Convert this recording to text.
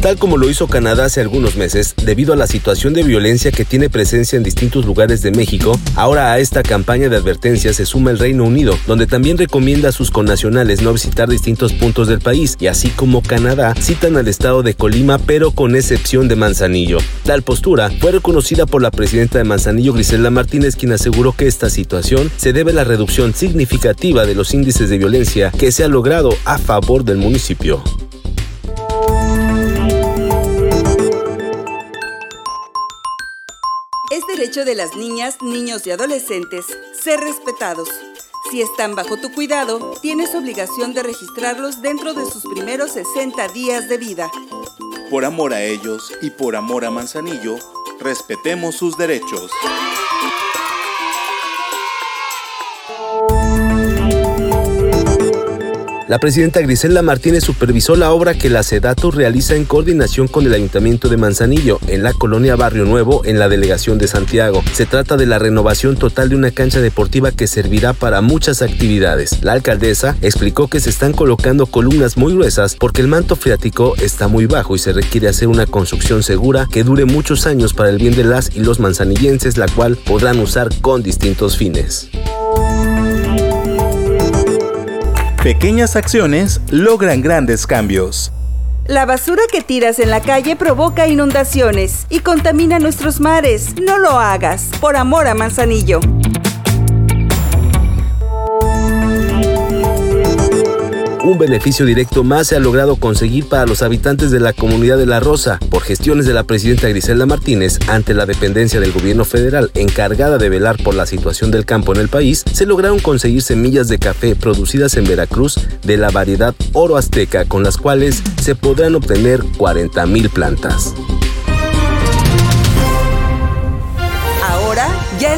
Tal como lo hizo Canadá hace algunos meses, debido a la situación de violencia que tiene presencia en distintos lugares de México, ahora a esta campaña de advertencia se suma el Reino Unido, donde también recomienda a sus connacionales no visitar distintos puntos del país, y así como Canadá, citan al estado de Colima, pero con excepción de Manzanillo. Tal postura fue reconocida por la presidenta de Manzanillo, Griselda Martínez, quien aseguró que esta situación se debe a la reducción significativa de los índices de violencia que se ha logrado a favor del municipio. Es derecho de las niñas, niños y adolescentes ser respetados. Si están bajo tu cuidado, tienes obligación de registrarlos dentro de sus primeros 60 días de vida. Por amor a ellos y por amor a Manzanillo, respetemos sus derechos. La presidenta Griselda Martínez supervisó la obra que la SEDATO realiza en coordinación con el Ayuntamiento de Manzanillo, en la colonia Barrio Nuevo, en la delegación de Santiago. Se trata de la renovación total de una cancha deportiva que servirá para muchas actividades. La alcaldesa explicó que se están colocando columnas muy gruesas porque el manto freático está muy bajo y se requiere hacer una construcción segura que dure muchos años para el bien de las y los manzanillenses, la cual podrán usar con distintos fines. Pequeñas acciones logran grandes cambios. La basura que tiras en la calle provoca inundaciones y contamina nuestros mares. No lo hagas, por amor a Manzanillo. Un beneficio directo más se ha logrado conseguir para los habitantes de la comunidad de La Rosa por gestiones de la presidenta Griselda Martínez ante la dependencia del gobierno federal encargada de velar por la situación del campo en el país, se lograron conseguir semillas de café producidas en Veracruz de la variedad oro azteca con las cuales se podrán obtener 40.000 plantas.